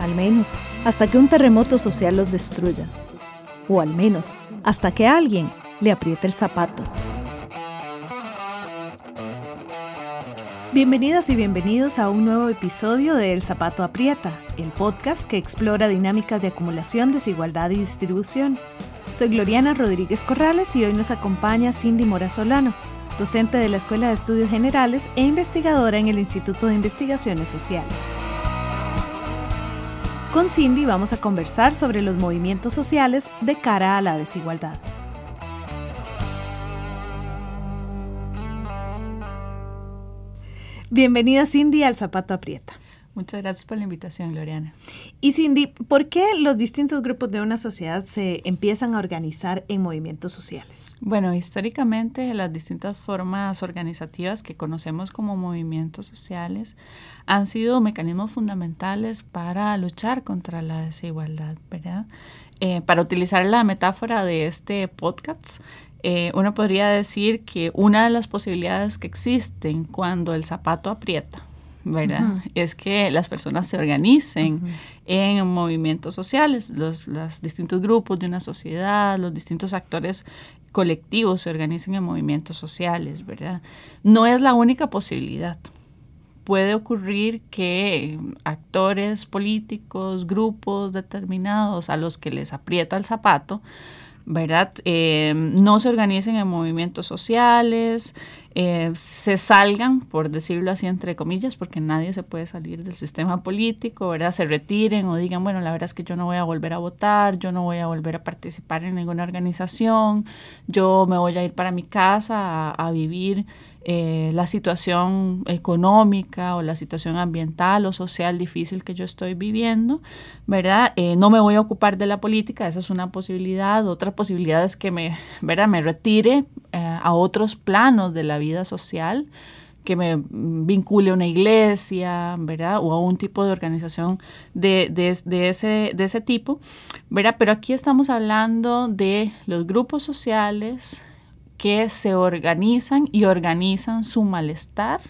al menos hasta que un terremoto social los destruya, o al menos hasta que alguien le apriete el zapato. Bienvenidas y bienvenidos a un nuevo episodio de El Zapato Aprieta, el podcast que explora dinámicas de acumulación, desigualdad y distribución. Soy Gloriana Rodríguez Corrales y hoy nos acompaña Cindy Mora Solano, docente de la Escuela de Estudios Generales e investigadora en el Instituto de Investigaciones Sociales. Con Cindy vamos a conversar sobre los movimientos sociales de cara a la desigualdad. Bienvenida Cindy al Zapato Aprieta. Muchas gracias por la invitación, Gloriana. Y Cindy, ¿por qué los distintos grupos de una sociedad se empiezan a organizar en movimientos sociales? Bueno, históricamente las distintas formas organizativas que conocemos como movimientos sociales han sido mecanismos fundamentales para luchar contra la desigualdad, ¿verdad? Eh, para utilizar la metáfora de este podcast, eh, uno podría decir que una de las posibilidades que existen cuando el zapato aprieta, ¿verdad? Es que las personas se organicen en movimientos sociales, los, distintos grupos de una sociedad, los distintos actores colectivos se organicen en movimientos sociales, ¿verdad? No es la única posibilidad. Puede ocurrir que actores políticos, grupos determinados a los que les aprieta el zapato, ¿verdad? Eh, no se organicen en movimientos sociales, eh, se salgan, por decirlo así entre comillas, porque nadie se puede salir del sistema político, ¿verdad? Se retiren o digan, bueno, la verdad es que yo no voy a volver a votar, yo no voy a volver a participar en ninguna organización, yo me voy a ir para mi casa a vivir eh, la situación económica o la situación ambiental o social difícil que yo estoy viviendo, ¿verdad? Eh, no me voy a ocupar de la política, esa es una posibilidad. Otra posibilidad es que me, ¿verdad? me retire eh, a otros planos de la vida social que me vincule a una iglesia, ¿verdad? O a un tipo de organización de, de, ese, de ese tipo, ¿verdad? Pero aquí estamos hablando de los grupos sociales, que se organizan y organizan su malestar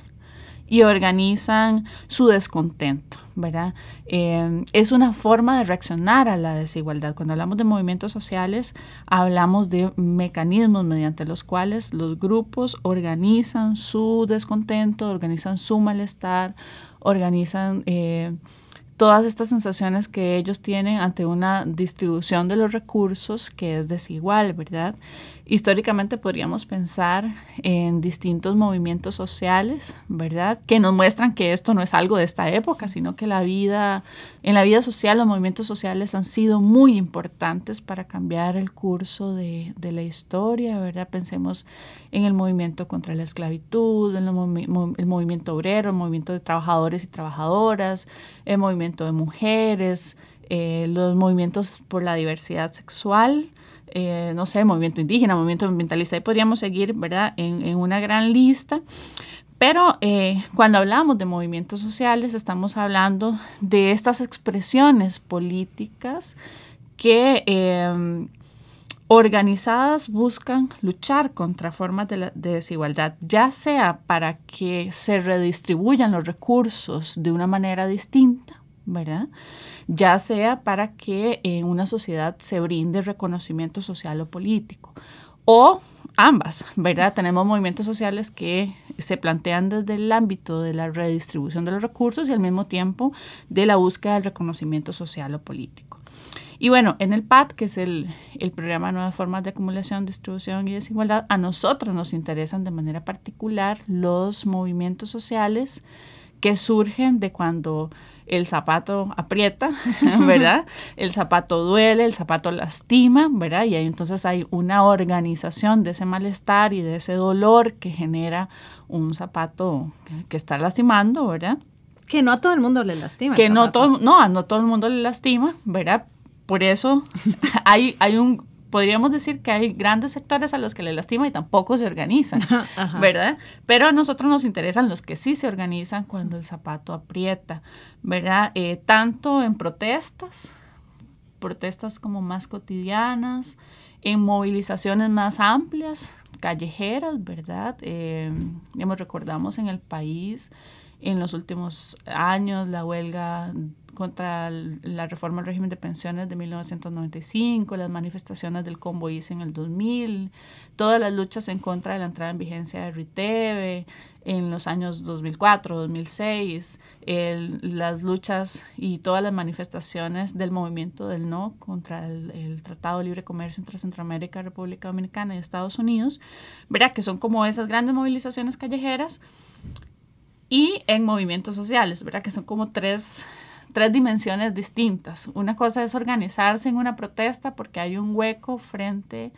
y organizan su descontento, ¿verdad? Eh, es una forma de reaccionar a la desigualdad. Cuando hablamos de movimientos sociales, hablamos de mecanismos mediante los cuales los grupos organizan su descontento, organizan su malestar, organizan... Eh, todas estas sensaciones que ellos tienen ante una distribución de los recursos que es desigual, ¿verdad? Históricamente podríamos pensar en distintos movimientos sociales, ¿verdad? Que nos muestran que esto no es algo de esta época, sino que la vida, en la vida social los movimientos sociales han sido muy importantes para cambiar el curso de, la historia, ¿verdad? Pensemos en el movimiento contra la esclavitud, en el, el movimiento obrero, el movimiento de trabajadores y trabajadoras, el movimiento de mujeres, eh, los movimientos por la diversidad sexual, eh, no sé, movimiento indígena, movimiento ambientalista, y podríamos seguir, ¿verdad?, en, una gran lista. Pero eh, cuando hablamos de movimientos sociales, estamos hablando de estas expresiones políticas que em, organizadas buscan luchar contra formas de, de, desigualdad, ya sea para que se redistribuyan los recursos de una manera distinta, ¿verdad? ya sea para que en una sociedad se brinde reconocimiento social o político, o ambas, ¿verdad? Tenemos movimientos sociales que se plantean desde el ámbito de la redistribución de los recursos y al mismo tiempo de la búsqueda del reconocimiento social o político. Y bueno, en el PAD, que es el, programa Nuevas Formas de Acumulación, Distribución y Desigualdad, a nosotros nos interesan de manera particular los movimientos sociales que surgen de cuando el zapato aprieta, ¿verdad? El zapato duele, el zapato lastima, ¿verdad? Y ahí entonces hay una organización de ese malestar y de ese dolor que genera un zapato que, está lastimando, ¿verdad? Que no a todo el mundo le lastima. Que no todo, no, no todo el mundo le lastima, ¿verdad? por eso hay, hay un, podríamos decir que hay grandes sectores a los que le lastima y tampoco se organizan, ¿verdad? Pero a nosotros nos interesan los que sí se organizan cuando el zapato aprieta, ¿verdad? Eh, tanto en protestas, protestas como más cotidianas, en movilizaciones más amplias, callejeras, ¿verdad? Eh, recordamos en el país en los últimos años la huelga contra la reforma del régimen de pensiones de 1995, las manifestaciones del ICE en el 2000, todas las luchas en contra de la entrada en vigencia de RITEVE en los años 2004, 2006, las luchas y todas las manifestaciones del movimiento del no contra el, Tratado de Libre Comercio entre Centroamérica, República Dominicana y Estados Unidos, verá que son como esas grandes movilizaciones callejeras y en movimientos sociales, ¿verdad? Que son como tres tres dimensiones distintas. Una cosa es organizarse en una protesta porque hay un hueco frente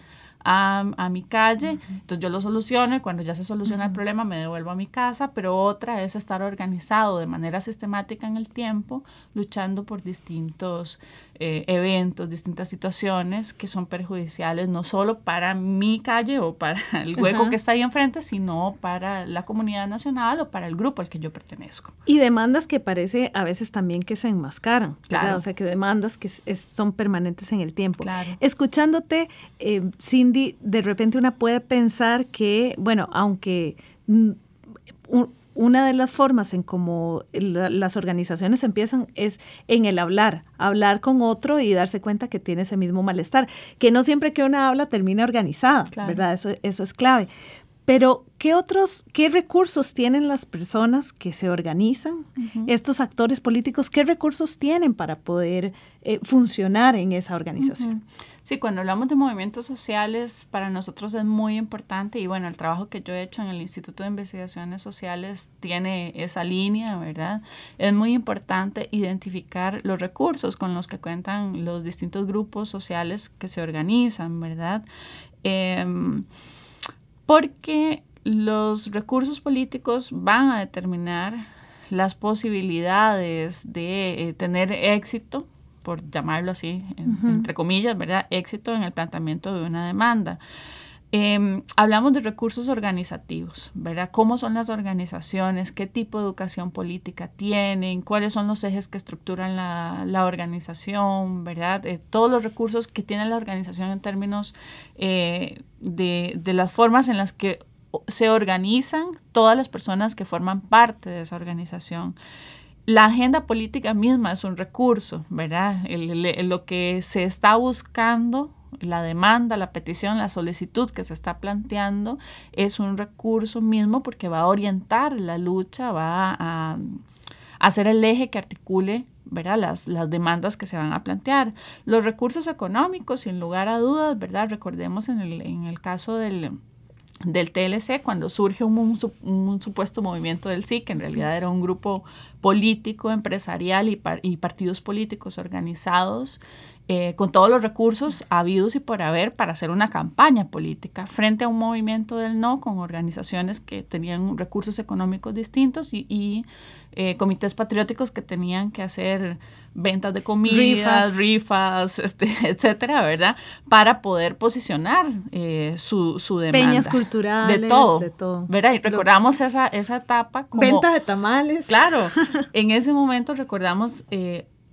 mi calle, entonces yo lo soluciono y cuando ya se soluciona el problema me devuelvo a mi casa, pero otra es estar organizado de manera sistemática en el tiempo, luchando por distintos eh, eventos, distintas situaciones que son perjudiciales no solo para mi calle o para el hueco que está ahí enfrente, sino para la comunidad nacional o para el grupo al que yo pertenezco. Y demandas que parece a veces también que se enmascaran, claro. O sea, que demandas que son permanentes en el tiempo. Claro. Escuchándote, eh, sin de repente una puede pensar que, bueno, aunque una de las formas en cómo las organizaciones empiezan es en el hablar, hablar con otro y darse cuenta que tiene ese mismo malestar, que no siempre que una habla termina organizada, ¿verdad? Eso, eso es clave. Pero, ¿qué otros, qué recursos tienen las personas que se organizan, estos actores políticos, qué recursos tienen para poder eh, funcionar en esa organización? Sí, cuando hablamos de movimientos sociales, para nosotros es muy importante y bueno, el trabajo que yo he hecho en el Instituto de Investigaciones Sociales tiene esa línea, ¿verdad? Es muy importante identificar los recursos con los que cuentan los distintos grupos sociales que se organizan, ¿verdad? Em, porque los recursos políticos van a determinar las posibilidades de eh, tener éxito, por llamarlo así, entre comillas, ¿verdad? Éxito en el planteamiento de una demanda. Em, hablamos de recursos organizativos, ¿verdad? ¿Cómo son las organizaciones? ¿Qué tipo de educación política tienen? ¿Cuáles son los ejes que estructuran la, organización? ¿Verdad? Eh, todos los recursos que tiene la organización en términos eh, de, de las formas en las que se organizan todas las personas que forman parte de esa organización. La agenda política misma es un recurso, ¿verdad? lo que se está buscando, la demanda, la petición, la solicitud que se está planteando es un recurso mismo porque va a orientar la lucha, va a, hacer el eje que articule ¿verdad? Las, las demandas que se van a plantear. Los recursos económicos, sin lugar a dudas, ¿verdad? Recordemos en el, en el caso del, del TLC cuando surge un, supuesto movimiento del sí, que en realidad era un grupo político, empresarial y partidos políticos organizados eh, con todos los recursos habidos y por haber para hacer una campaña política frente a un movimiento del no con organizaciones que tenían recursos económicos distintos y, eh, comités patrióticos que tenían que hacer ventas de comidas, rifas, este, etcétera, ¿verdad? Para poder posicionar eh, su, su demanda. Peñas culturales, de todo, de todo. ¿verdad? Y recordamos esa, esa etapa como... Venta de tamales. Claro, en ese momento recordamos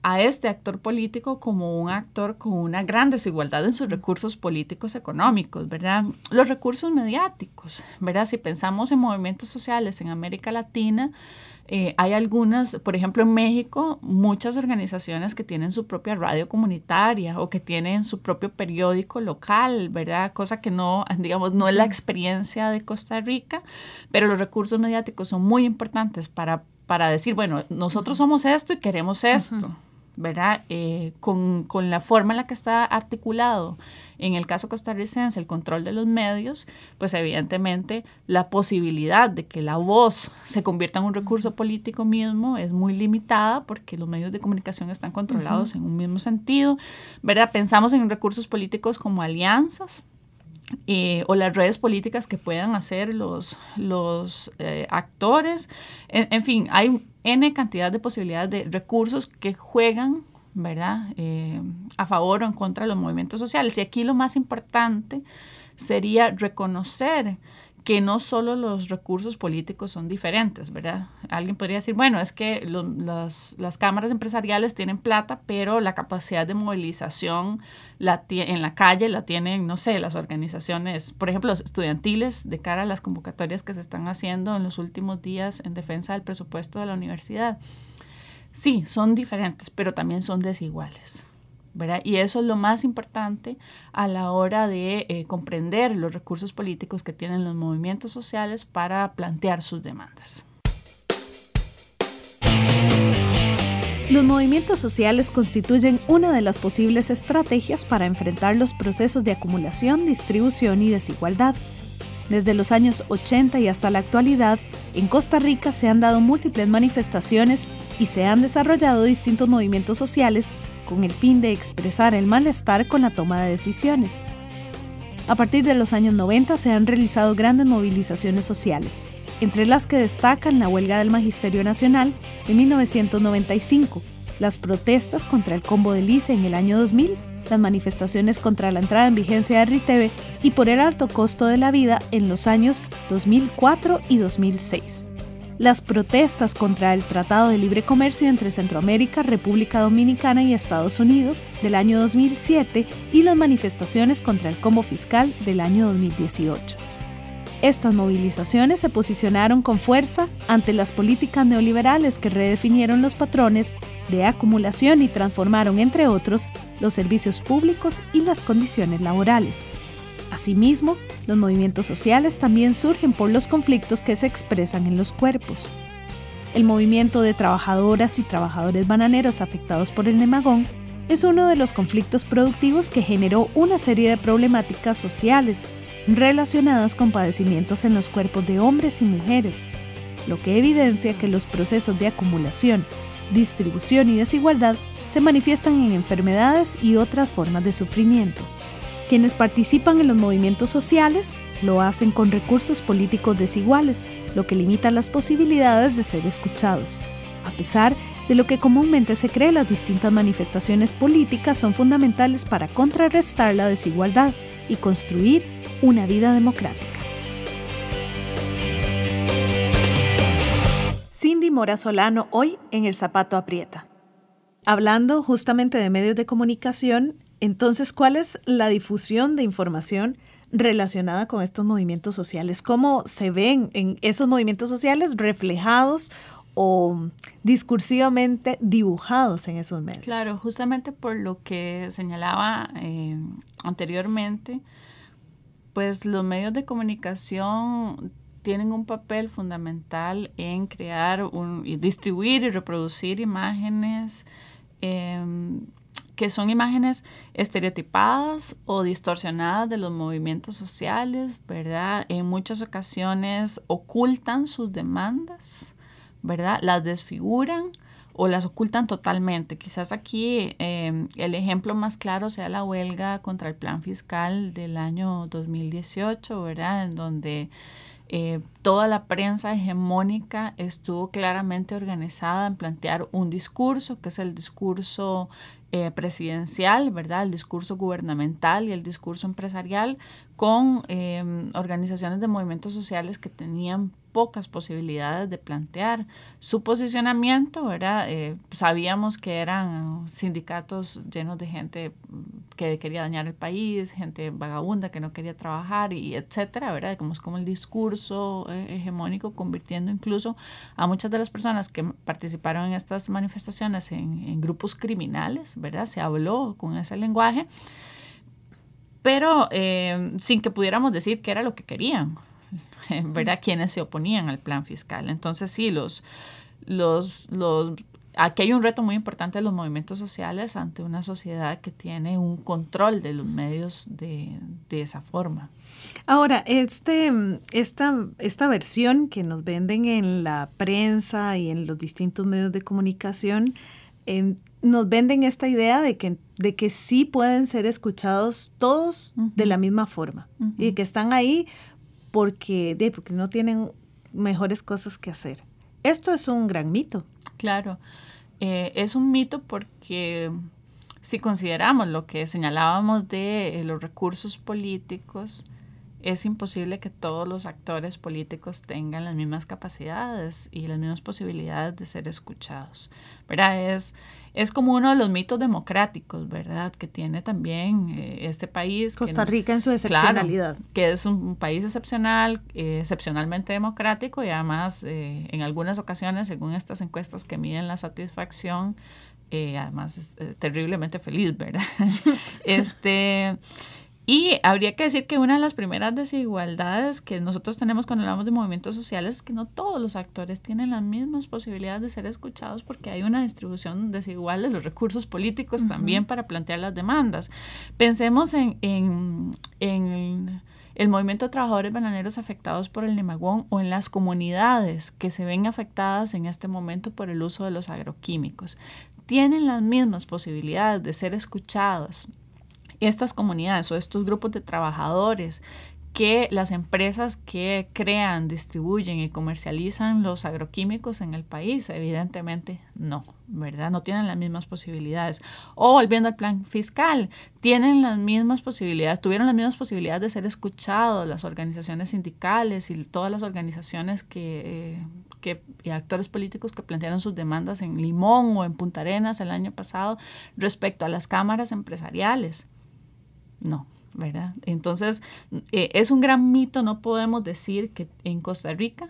a este actor político como un actor con una gran desigualdad en sus recursos políticos económicos, ¿verdad? Los recursos mediáticos, ¿verdad? Si pensamos en movimientos sociales en América Latina, eh, hay algunas, por ejemplo en México, muchas organizaciones que tienen su propia radio comunitaria o que tienen su propio periódico local, ¿verdad? Cosa que no, digamos, no es la experiencia de Costa Rica, pero los recursos mediáticos son muy importantes para, para decir, bueno, nosotros somos esto y queremos esto. ¿Verdad? Eh, con, la forma en la que está articulado en el caso costarricense el control de los medios, pues evidentemente la posibilidad de que la voz se convierta en un recurso político mismo es muy limitada porque los medios de comunicación están controlados en un mismo sentido, ¿verdad? Pensamos en recursos políticos como alianzas, eh, o las redes políticas que puedan hacer los, los eh, actores. En, fin, hay N cantidad de posibilidades de recursos que juegan ¿verdad? Eh, a favor o en contra de los movimientos sociales. Y aquí lo más importante sería reconocer que no solo los recursos políticos son diferentes, ¿verdad? Alguien podría decir, bueno, es que las, cámaras empresariales tienen plata, pero la capacidad de movilización en la calle la tienen, no sé, las organizaciones, por ejemplo, los estudiantiles, de cara a las convocatorias que se están haciendo en los últimos días en defensa del presupuesto de la universidad. Sí, son diferentes, pero también son desiguales. Y eso es lo más importante a la hora de eh, comprender los recursos políticos que tienen los movimientos sociales para plantear sus demandas. Los movimientos sociales constituyen una de las posibles estrategias para enfrentar los procesos de acumulación, distribución y desigualdad. Desde los años 80 y hasta la actualidad, en Costa Rica se han dado múltiples manifestaciones y se han desarrollado distintos movimientos sociales con el fin de expresar el malestar con la toma de decisiones. A partir de los años 90 se han realizado grandes movilizaciones sociales, entre las que destacan la huelga del Magisterio Nacional en 1995, las protestas contra el combo de ICE en el año 2000, las manifestaciones contra la entrada en vigencia de RITEVE y por el alto costo de la vida en los años 2004 y 2006 las protestas contra el Tratado de Libre Comercio entre Centroamérica, República Dominicana y Estados Unidos del año 2007 y las manifestaciones contra el combo fiscal del año 2018. Estas movilizaciones se posicionaron con fuerza ante las políticas neoliberales que redefinieron los patrones de acumulación y transformaron, entre otros, los servicios públicos y las condiciones laborales. Asimismo, los movimientos sociales también surgen por los conflictos que se expresan en los cuerpos. El movimiento de trabajadoras y trabajadores bananeros afectados por el nemagón es uno de los conflictos productivos que generó una serie de problemáticas sociales relacionadas con padecimientos en los cuerpos de hombres y mujeres, lo que evidencia que los procesos de acumulación, distribución y desigualdad se manifiestan en enfermedades y otras formas de sufrimiento. Quienes participan en los movimientos sociales lo hacen con recursos políticos desiguales, lo que limita las posibilidades de ser escuchados. A pesar de lo que comúnmente se cree, las distintas manifestaciones políticas son fundamentales para contrarrestar la desigualdad y construir una vida democrática. Cindy Mora Solano hoy en El Zapato Aprieta. Hablando justamente de medios de comunicación, entonces, ¿cuál es la difusión de información relacionada con estos movimientos sociales? ¿Cómo se ven en esos movimientos sociales reflejados o discursivamente dibujados en esos medios? Claro, justamente por lo que señalaba eh, anteriormente, pues los medios de comunicación tienen un papel fundamental en crear, un, distribuir y reproducir imágenes em, que son imágenes estereotipadas o distorsionadas de los movimientos sociales, ¿verdad? En muchas ocasiones ocultan sus demandas, ¿verdad? Las desfiguran o las ocultan totalmente. Quizás aquí em, el ejemplo más claro sea la huelga contra el plan fiscal del año 2018, ¿verdad? En donde eh, toda la prensa hegemónica estuvo claramente organizada en plantear un discurso, que es el discurso eh, presidencial, ¿verdad? El discurso gubernamental y el discurso empresarial con em, organizaciones de movimientos sociales que tenían pocas posibilidades de plantear su posicionamiento, ¿verdad? Eh, sabíamos que eran sindicatos llenos de gente que quería dañar el país, gente vagabunda que no quería trabajar y etcétera, ¿verdad? Como es como el discurso eh, hegemónico convirtiendo incluso a muchas de las personas que participaron en estas manifestaciones en, grupos criminales, ¿verdad? Se habló con ese lenguaje pero eh, sin que pudiéramos decir qué era lo que querían, ¿verdad? Quienes se oponían al plan fiscal. Entonces, sí, los, los, los, aquí hay un reto muy importante de los movimientos sociales ante una sociedad que tiene un control de los medios de, de esa forma. Ahora, este, esta, esta versión que nos venden en la prensa y en los distintos medios de comunicación, em, nos venden esta idea de que, de que sí pueden ser escuchados todos de la misma forma y que están ahí porque, porque no tienen mejores cosas que hacer. Esto es un gran mito. Claro. Eh, es un mito porque si consideramos lo que señalábamos de los recursos políticos, es imposible que todos los actores políticos tengan las mismas capacidades y las mismas posibilidades de ser escuchados. ¿verdad? Es, es como uno de los mitos democráticos, ¿verdad? Que tiene también eh, este país. Costa Rica en su excepcionalidad. que es un, país excepcional, eh, excepcionalmente democrático y además eh, en algunas ocasiones, según estas encuestas que miden la satisfacción, además es terriblemente feliz, ¿verdad? este... Y habría que decir que una de las primeras desigualdades que nosotros tenemos cuando hablamos de movimientos sociales es que no todos los actores tienen las mismas posibilidades de ser escuchados porque hay una distribución desigual de los recursos políticos también para plantear las demandas. Pensemos en, en, en el movimiento de trabajadores bananeros afectados por el nemagón o en las comunidades que se ven afectadas en este momento por el uso de los agroquímicos. Tienen las mismas posibilidades de ser escuchadas estas comunidades o estos grupos de trabajadores que las empresas que crean, distribuyen y comercializan los agroquímicos en el país, evidentemente no, ¿verdad? No tienen las mismas posibilidades. O volviendo al plan fiscal, tienen las mismas posibilidades, tuvieron las mismas posibilidades de ser escuchados las organizaciones sindicales y todas las organizaciones que, eh, que y actores políticos que plantearon sus demandas en Limón o en Punta Arenas el año pasado respecto a las cámaras empresariales no, ¿verdad? Entonces, eh, es un gran mito, no podemos decir que en Costa Rica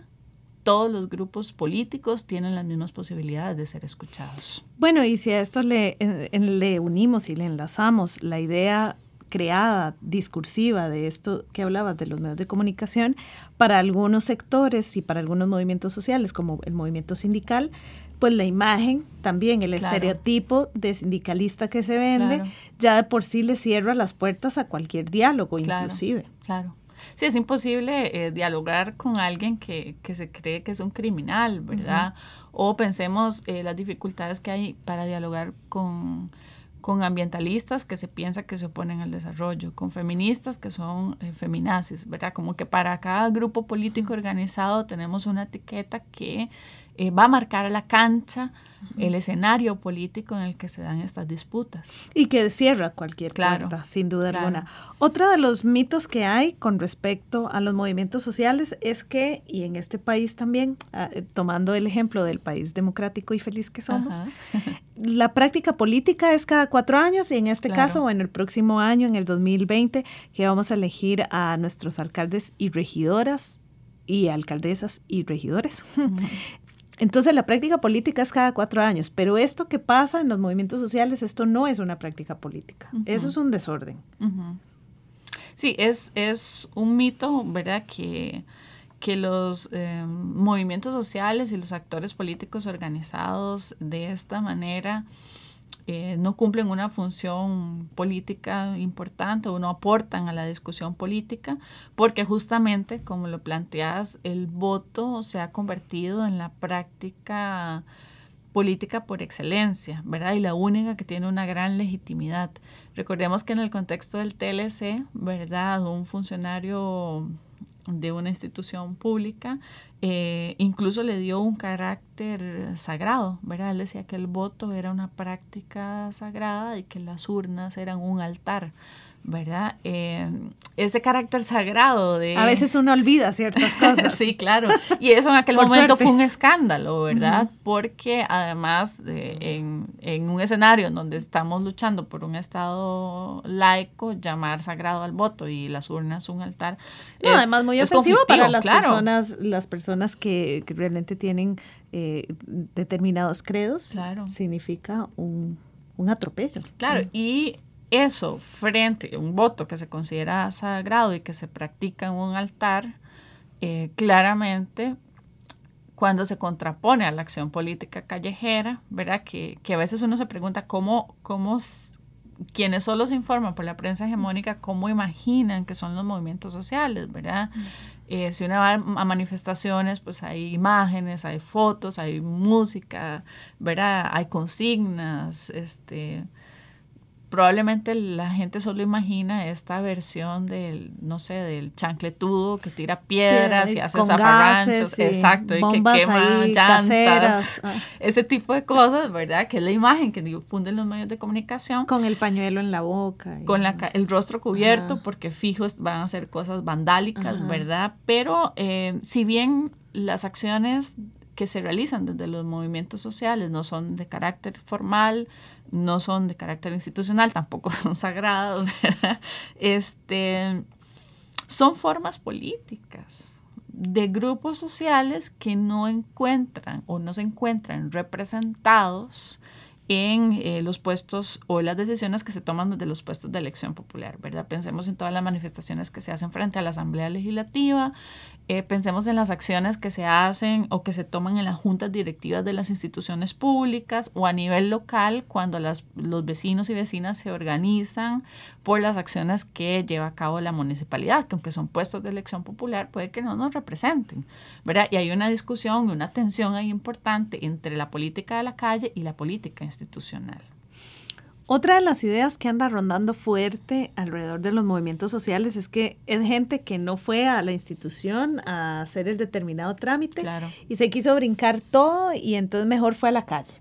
todos los grupos políticos tienen las mismas posibilidades de ser escuchados. Bueno, y si a esto le, le unimos y le enlazamos la idea creada, discursiva de esto que hablabas de los medios de comunicación, para algunos sectores y para algunos movimientos sociales, como el movimiento sindical, pues la imagen, también el estereotipo de sindicalista que se vende, ya de por sí le cierra las puertas a cualquier diálogo, inclusive. Claro. Sí, es imposible eh, dialogar con alguien que, que, se cree que es un criminal, ¿verdad? O pensemos eh, las dificultades que hay para dialogar con, con ambientalistas que se piensa que se oponen al desarrollo, con feministas que son eh, feminazis, ¿verdad? Como que para cada grupo político organizado tenemos una etiqueta que eh, va a marcar la cancha, el escenario político en el que se dan estas disputas. Y que cierra cualquier puerta, sin duda alguna. Otro de los mitos que hay con respecto a los movimientos sociales es que, y en este país también, ah, eh, tomando el ejemplo del país democrático y feliz que somos, la práctica política es cada cuatro años y en este caso, o en el próximo año, en el 2020, que vamos a elegir a nuestros alcaldes y regidoras y alcaldesas y regidores. Entonces la práctica política es cada cuatro años, pero esto que pasa en los movimientos sociales, esto no es una práctica política, eso es un desorden. Sí, es, es un mito, ¿verdad? Que, que los eh, movimientos sociales y los actores políticos organizados de esta manera eh, no cumplen una función política importante o no aportan a la discusión política, porque justamente, como lo planteas, el voto se ha convertido en la práctica política por excelencia, ¿verdad? Y la única que tiene una gran legitimidad. Recordemos que en el contexto del TLC, ¿verdad? Un funcionario de una institución pública, eh, incluso le dio un carácter sagrado, ¿verdad? Él decía que el voto era una práctica sagrada y que las urnas eran un altar. ¿Verdad? Eh, ese carácter sagrado de... A veces uno olvida ciertas cosas. sí, claro. Y eso en aquel momento fue un escándalo, ¿verdad? Porque además en, en, un escenario en donde estamos luchando por un Estado laico, llamar sagrado al voto y las urnas un altar. No, además muy ofensivo para las personas, las personas que, realmente tienen eh, determinados credos. Claro. Significa un, un atropello. Claro, y eso frente a un voto que se considera sagrado y que se practica en un altar, eh, claramente cuando se contrapone a la acción política callejera, ¿verdad? Que, a veces uno se pregunta cómo, cómo quienes solo se informan por la prensa hegemónica, cómo imaginan que son los movimientos sociales, ¿verdad? Eh, si uno va a manifestaciones, pues hay imágenes, hay fotos, hay música, ¿verdad? Hay consignas, este, probablemente la gente solo imagina esta versión del, no sé, del chancletudo que tira piedras y, hace zafarranchos, exacto, y que quema llantas, ah. ese tipo de cosas, ¿verdad? Que es la imagen que difunden los medios de comunicación. Con el pañuelo en la boca. Con la, el rostro cubierto, porque fijo van a ser cosas vandálicas, ¿verdad? Pero eh, si bien las acciones que se realizan desde los movimientos sociales no son de carácter formal, no son de carácter institucional, tampoco son sagrados, Este, son formas políticas de grupos sociales que no encuentran o no se encuentran representados en eh, los puestos o las decisiones que se toman desde los puestos de elección popular, ¿verdad? Pensemos en todas las manifestaciones que se hacen frente a la Asamblea Legislativa, eh, pensemos en las acciones que se hacen o que se toman en las juntas directivas de las instituciones públicas o a nivel local cuando las, los vecinos y vecinas se organizan por las acciones que lleva a cabo la municipalidad, que aunque son puestos de elección popular, puede que no nos representen, ¿verdad? Y hay una discusión una tensión ahí importante entre la política de la calle y la política institucional. Otra de las ideas que anda rondando fuerte alrededor de los movimientos sociales es que es gente que no fue a la institución a hacer el determinado trámite y se quiso brincar todo y entonces mejor fue a la calle.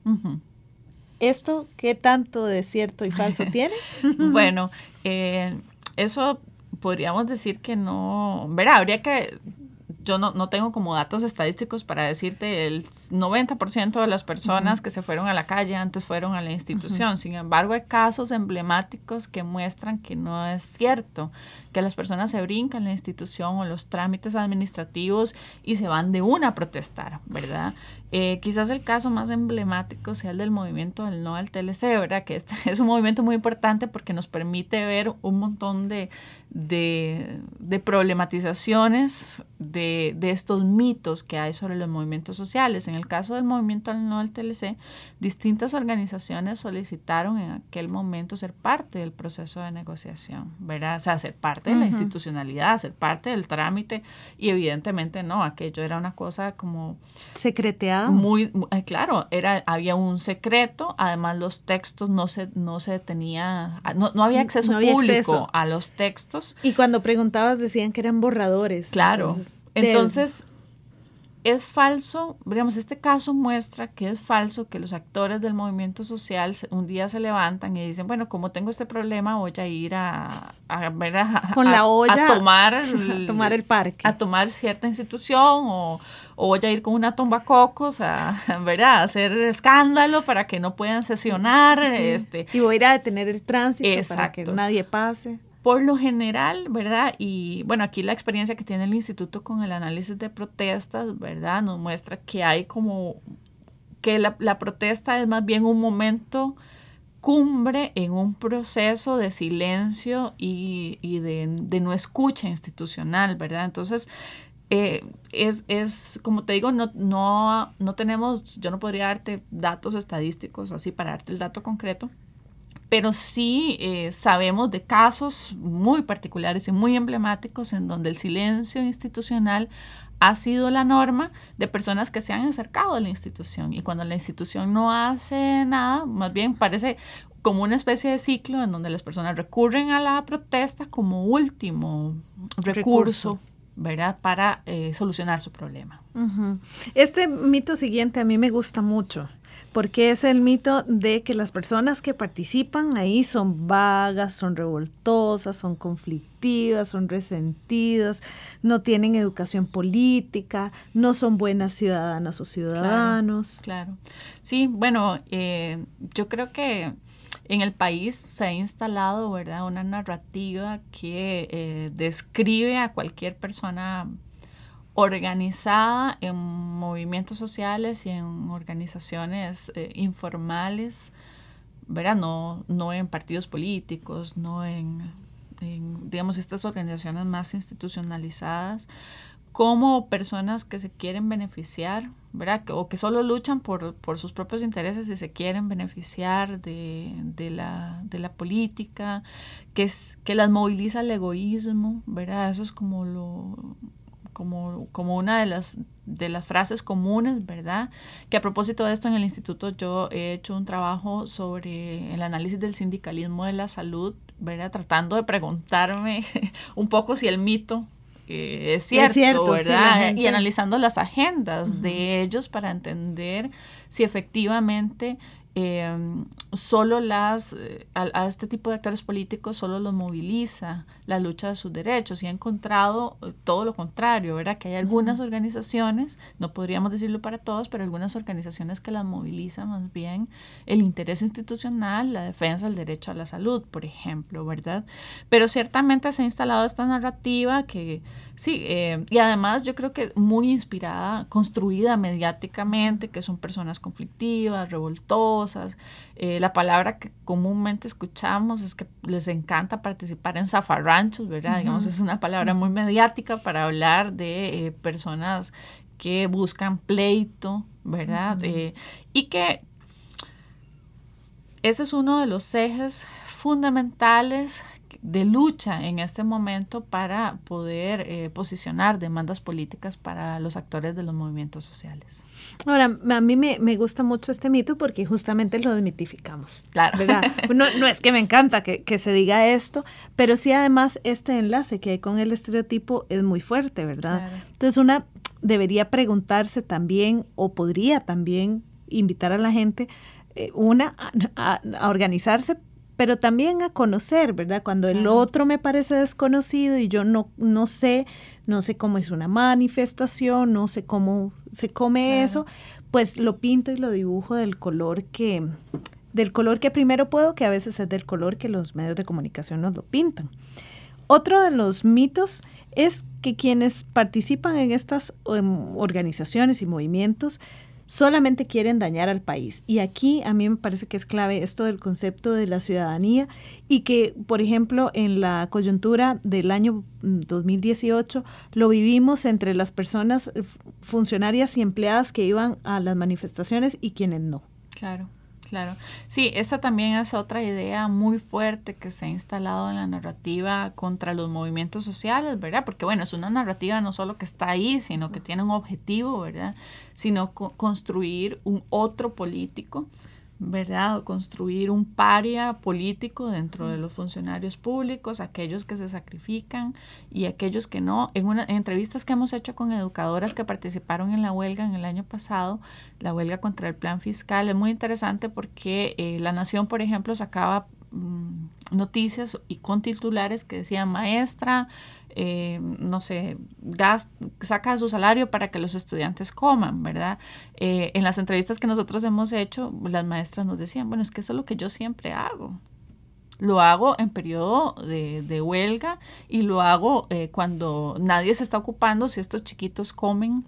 ¿Esto qué tanto de cierto y falso tiene? bueno, eh, eso podríamos decir que no, verá, habría que yo no, no, tengo como datos estadísticos para decirte el 90% de las personas que se fueron a la calle antes fueron a la institución. Sin embargo, hay casos emblemáticos que muestran que no es cierto, que las personas se brincan la institución o los trámites administrativos y se van de una a protestar, ¿verdad? Eh, quizás el caso más emblemático sea el del movimiento del no al TLC, ¿verdad? Que este es un movimiento muy importante porque nos permite ver un montón de, de, problematizaciones de, de, estos mitos que hay sobre los movimientos sociales. En el caso del movimiento del no al TLC, distintas organizaciones solicitaron en aquel momento ser parte del proceso de negociación, ¿verdad? O sea, ser parte de la institucionalidad, ser parte del trámite y evidentemente no, aquello era una cosa como... Secreteada. Muy, eh, claro, era, había un secreto, además los textos no se, no se tenía, ah, no, no había acceso público a los textos. Y cuando preguntabas decían que eran borradores. Claro. entonces es falso, digamos, este caso muestra que es falso que los actores del movimiento social un día se levantan y dicen, bueno, como tengo este problema, voy a ir a, a, ver Con la olla, a tomar, a tomar el parque. A tomar cierta institución o, o voy a ir con una tumba cocos a, ¿verdad? a hacer escándalo para que no puedan sesionar. Este. Y voy a ir a detener el tránsito para que nadie pase. Por lo general, ¿verdad? Y bueno, aquí la experiencia que tiene el instituto con el análisis de protestas, ¿verdad? Nos muestra que hay como que la, protesta es más bien un momento cumbre en un proceso de silencio y, de, no escucha institucional, ¿verdad? Entonces, eh, es, es, como te digo, no, no, no tenemos, yo no podría darte datos estadísticos así para darte el dato concreto, pero sí eh, sabemos de casos muy particulares y muy emblemáticos en donde el silencio institucional ha sido la norma de personas que se han acercado a la institución y cuando la institución no hace nada, más bien parece como una especie de ciclo en donde las personas recurren a la protesta como último recurso. ¿verdad? Para eh, solucionar su problema. Este mito siguiente a mí me gusta mucho porque es el mito de que las personas que participan ahí son vagas, son revoltosas, son conflictivas, son resentidas, no tienen educación política, no son buenas ciudadanas o ciudadanos. Claro, sí, bueno, eh, yo creo que en el país se ha instalado, ¿verdad?, una narrativa que eh, describe a cualquier persona organizada en movimientos sociales y en organizaciones eh, informales, ¿verdad? No, no en partidos políticos, no en, digamos, estas organizaciones más institucionalizadas, como personas que se quieren beneficiar, ¿verdad? o que solo luchan por, sus propios intereses y se quieren beneficiar de, de, la, de la política, que, es, que las moviliza el egoísmo, ¿verdad? Eso es como lo, como, como una de las, de las frases comunes, ¿verdad? Que a propósito de esto en el instituto yo he hecho un trabajo sobre el análisis del sindicalismo de la salud, ¿verdad? Tratando de preguntarme un poco si el mito eh, es, cierto, ¿verdad? Y analizando las agendas de ellos para entender si efectivamente Em, solo las, eh, a, este tipo de actores políticos solo los moviliza la lucha de sus derechos y ha encontrado eh, todo lo contrario, ¿verdad? Que hay algunas organizaciones, no podríamos decirlo para todos, pero algunas organizaciones que las movilizan más bien el interés institucional, la defensa del derecho a la salud, por ejemplo, ¿verdad? Pero ciertamente se ha instalado esta narrativa que, sí, eh, y además yo creo que muy inspirada, construida mediáticamente, que son personas conflictivas, revoltosas, eh, la palabra que comúnmente escuchamos es que les encanta participar en zafarranchos, ¿verdad? Digamos, es una palabra muy mediática para hablar de eh, personas que buscan pleito, ¿verdad? Eh, y que ese es uno de los ejes fundamentales de lucha en este momento para poder eh, posicionar demandas políticas para los actores de los movimientos sociales. Ahora, a mí me, me gusta mucho este mito porque justamente lo desmitificamos. Claro. ¿verdad? No, no es que me encanta que, que, se diga esto, pero sí además este enlace que hay con el estereotipo es muy fuerte, ¿verdad? Entonces una debería preguntarse también o podría también invitar a la gente eh, una, a, a, organizarse pero también a conocer, ¿verdad? Cuando el otro me parece desconocido y yo no, no sé, no sé cómo es una manifestación, no sé cómo se come eso, pues lo pinto y lo dibujo del color que, del color que primero puedo, que a veces es del color que los medios de comunicación nos lo pintan. Otro de los mitos es que quienes participan en estas em, organizaciones y movimientos solamente quieren dañar al país. Y aquí a mí me parece que es clave esto del concepto de la ciudadanía y que, por ejemplo, en la coyuntura del año 2018 lo vivimos entre las personas funcionarias y empleadas que iban a las manifestaciones y quienes no. Claro. Claro. Sí, esa también es otra idea muy fuerte que se ha instalado en la narrativa contra los movimientos sociales, ¿verdad? Porque bueno, es una narrativa no solo que está ahí, sino que tiene un objetivo, ¿verdad? Sino construir un otro político ¿verdad? Construir un paria político dentro de los funcionarios públicos, aquellos que se sacrifican y aquellos que no. En, una, entrevistas que hemos hecho con educadoras que participaron en la huelga en el año pasado, la huelga contra el plan fiscal, es muy interesante porque eh, La Nación, por ejemplo, sacaba mm, noticias y con titulares que decían maestra, eh, no sé, saca su salario para que los estudiantes coman, ¿verdad? Eh, en las entrevistas que nosotros hemos hecho, las maestras nos decían, bueno, es que eso es lo que yo siempre hago. Lo hago en periodo de, huelga y lo hago eh, cuando nadie se está ocupando si estos chiquitos comen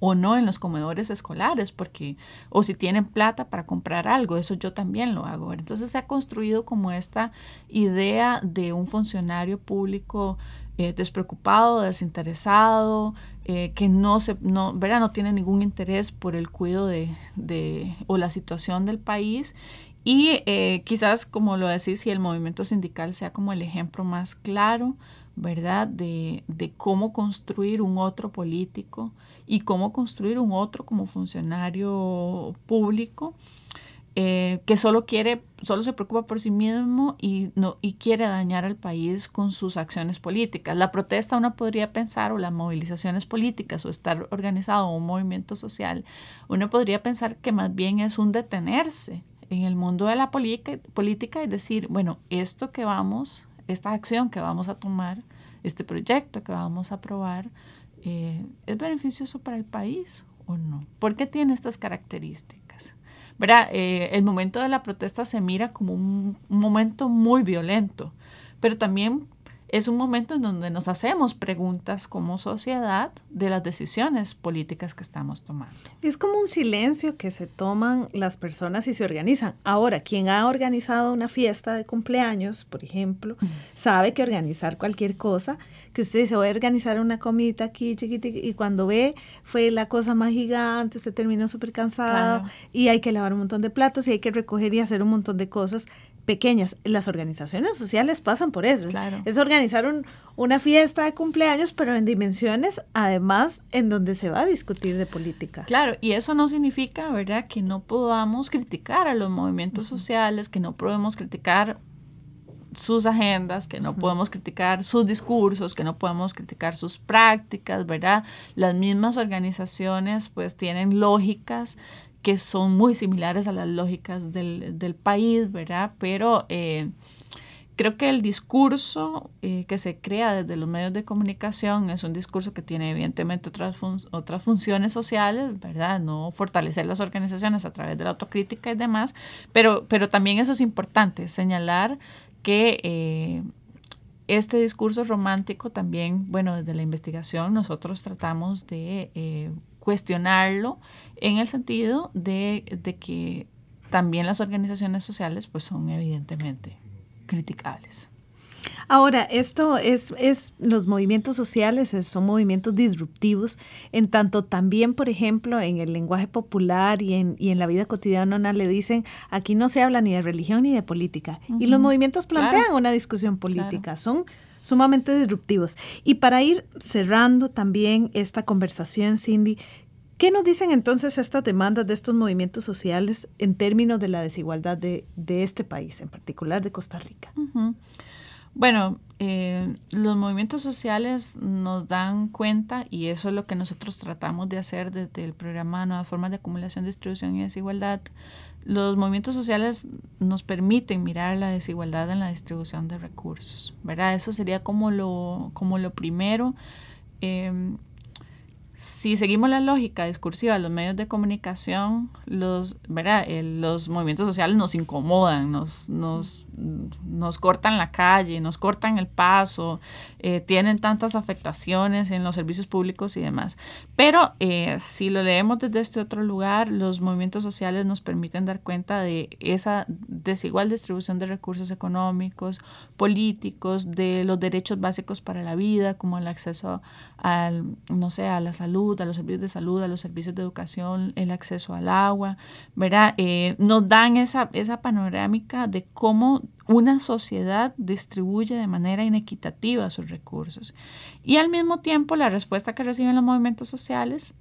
o no en los comedores escolares, porque, o si tienen plata para comprar algo, eso yo también lo hago. Entonces se ha construido como esta idea de un funcionario público eh, despreocupado, desinteresado, eh, que no, se, no, no tiene ningún interés por el cuidado de, de o la situación del país. Y eh, quizás, como lo decís, si el movimiento sindical sea como el ejemplo más claro, ¿verdad? De, de, cómo construir un otro político y cómo construir un otro como funcionario público eh, que solo quiere, solo se preocupa por sí mismo y, no, y quiere dañar al país con sus acciones políticas. La protesta uno podría pensar, o las movilizaciones políticas, o estar organizado un movimiento social, uno podría pensar que más bien es un detenerse en el mundo de la política y decir, bueno, esto que vamos, esta acción que vamos a tomar, este proyecto que vamos a aprobar, eh, ¿es beneficioso para el país o no? ¿Por qué tiene estas características? Eh, el momento de la protesta se mira como un, momento muy violento, pero también es un momento en donde nos hacemos preguntas como sociedad de las decisiones políticas que estamos tomando. Es como un silencio que se toman las personas y se organizan. Ahora, quien ha organizado una fiesta de cumpleaños, por ejemplo, sabe que organizar cualquier cosa que usted se va a organizar una comida aquí chiquita y cuando ve fue la cosa más gigante, usted terminó súper cansado y hay que lavar un montón de platos y hay que recoger y hacer un montón de cosas pequeñas. Las organizaciones sociales pasan por eso. Es, organizar organizar una fiesta de cumpleaños, pero en dimensiones, además, en donde se va a discutir de política. Claro, y eso no significa, ¿verdad?, que no podamos criticar a los movimientos sociales, que no podemos criticar sus agendas, que no podemos criticar sus discursos, que no podemos criticar sus prácticas, ¿verdad? Las mismas organizaciones pues tienen lógicas que son muy similares a las lógicas del, país, ¿verdad? Pero eh, creo que el discurso eh, que se crea desde los medios de comunicación es un discurso que tiene evidentemente otras, otras funciones sociales, ¿verdad? No fortalecer las organizaciones a través de la autocrítica y demás, pero, pero también eso es importante, señalar que eh, este discurso romántico también, bueno, desde la investigación nosotros tratamos de cuestionarlo en el sentido de, de, que también las organizaciones sociales pues son evidentemente criticables. Ahora, esto es, es, los movimientos sociales son movimientos disruptivos, en tanto también, por ejemplo, en el lenguaje popular y en, y en la vida cotidiana le dicen, aquí no se habla ni de religión ni de política. Y los movimientos plantean una discusión política, son sumamente disruptivos. Y para ir cerrando también esta conversación, Cindy, ¿Qué nos dicen entonces estas demandas de estos movimientos sociales en términos de la desigualdad de, de este país, en particular de Costa Rica? Bueno, eh, los movimientos sociales nos dan cuenta y eso es lo que nosotros tratamos de hacer desde el programa Nuevas Formas de Acumulación, Distribución y Desigualdad. Los movimientos sociales nos permiten mirar la desigualdad en la distribución de recursos, ¿verdad? Eso sería como lo, como lo primero. Em, si seguimos la lógica discursiva de los medios de comunicación, los, ¿verdad? los movimientos sociales nos incomodan, nos, nos, nos cortan la calle, nos cortan el paso, eh, tienen tantas afectaciones en los servicios públicos y demás. Pero eh, si lo leemos desde este otro lugar, los movimientos sociales nos permiten dar cuenta de esa desigual distribución de recursos económicos, políticos, de los derechos básicos para la vida, como el acceso al, no sé, a la salud a los servicios de salud, a los servicios de educación, el acceso al agua, ¿verdad? Eh, nos dan esa, esa panorámica de cómo una sociedad distribuye de manera inequitativa sus recursos. Y al mismo tiempo la respuesta que reciben los movimientos sociales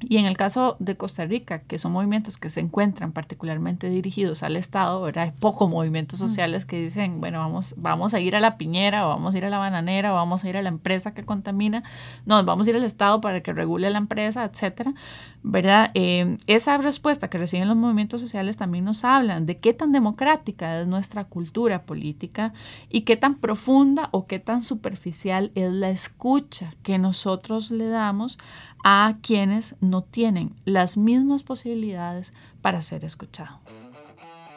y en el caso de Costa Rica, que son movimientos que se encuentran particularmente dirigidos al Estado, ¿verdad? Hay pocos movimientos sociales que dicen, bueno, vamos, vamos a ir a la piñera o vamos a ir a la bananera o vamos a ir a la empresa que contamina. No, vamos a ir al Estado para que regule la empresa, etcétera, ¿verdad? Eh, esa respuesta que reciben los movimientos sociales también nos hablan de qué tan democrática es nuestra cultura política y qué tan profunda o qué tan superficial es la escucha que nosotros le damos a quienes no tienen las mismas posibilidades para ser escuchados.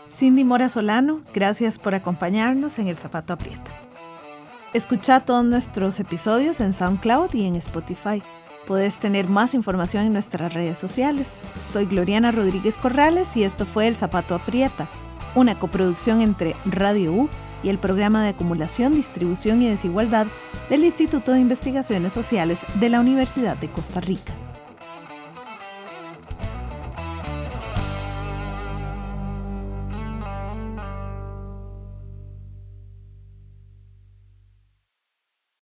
Cindy Mora Solano, gracias por acompañarnos en El Zapato Aprieta. Escucha todos nuestros episodios en SoundCloud y en Spotify. Puedes tener más información en nuestras redes sociales. Soy Gloriana Rodríguez Corrales y esto fue El Zapato Aprieta, una coproducción entre Radio U y el Programa de Acumulación, Distribución y Desigualdad del Instituto de Investigaciones Sociales de la Universidad de Costa Rica.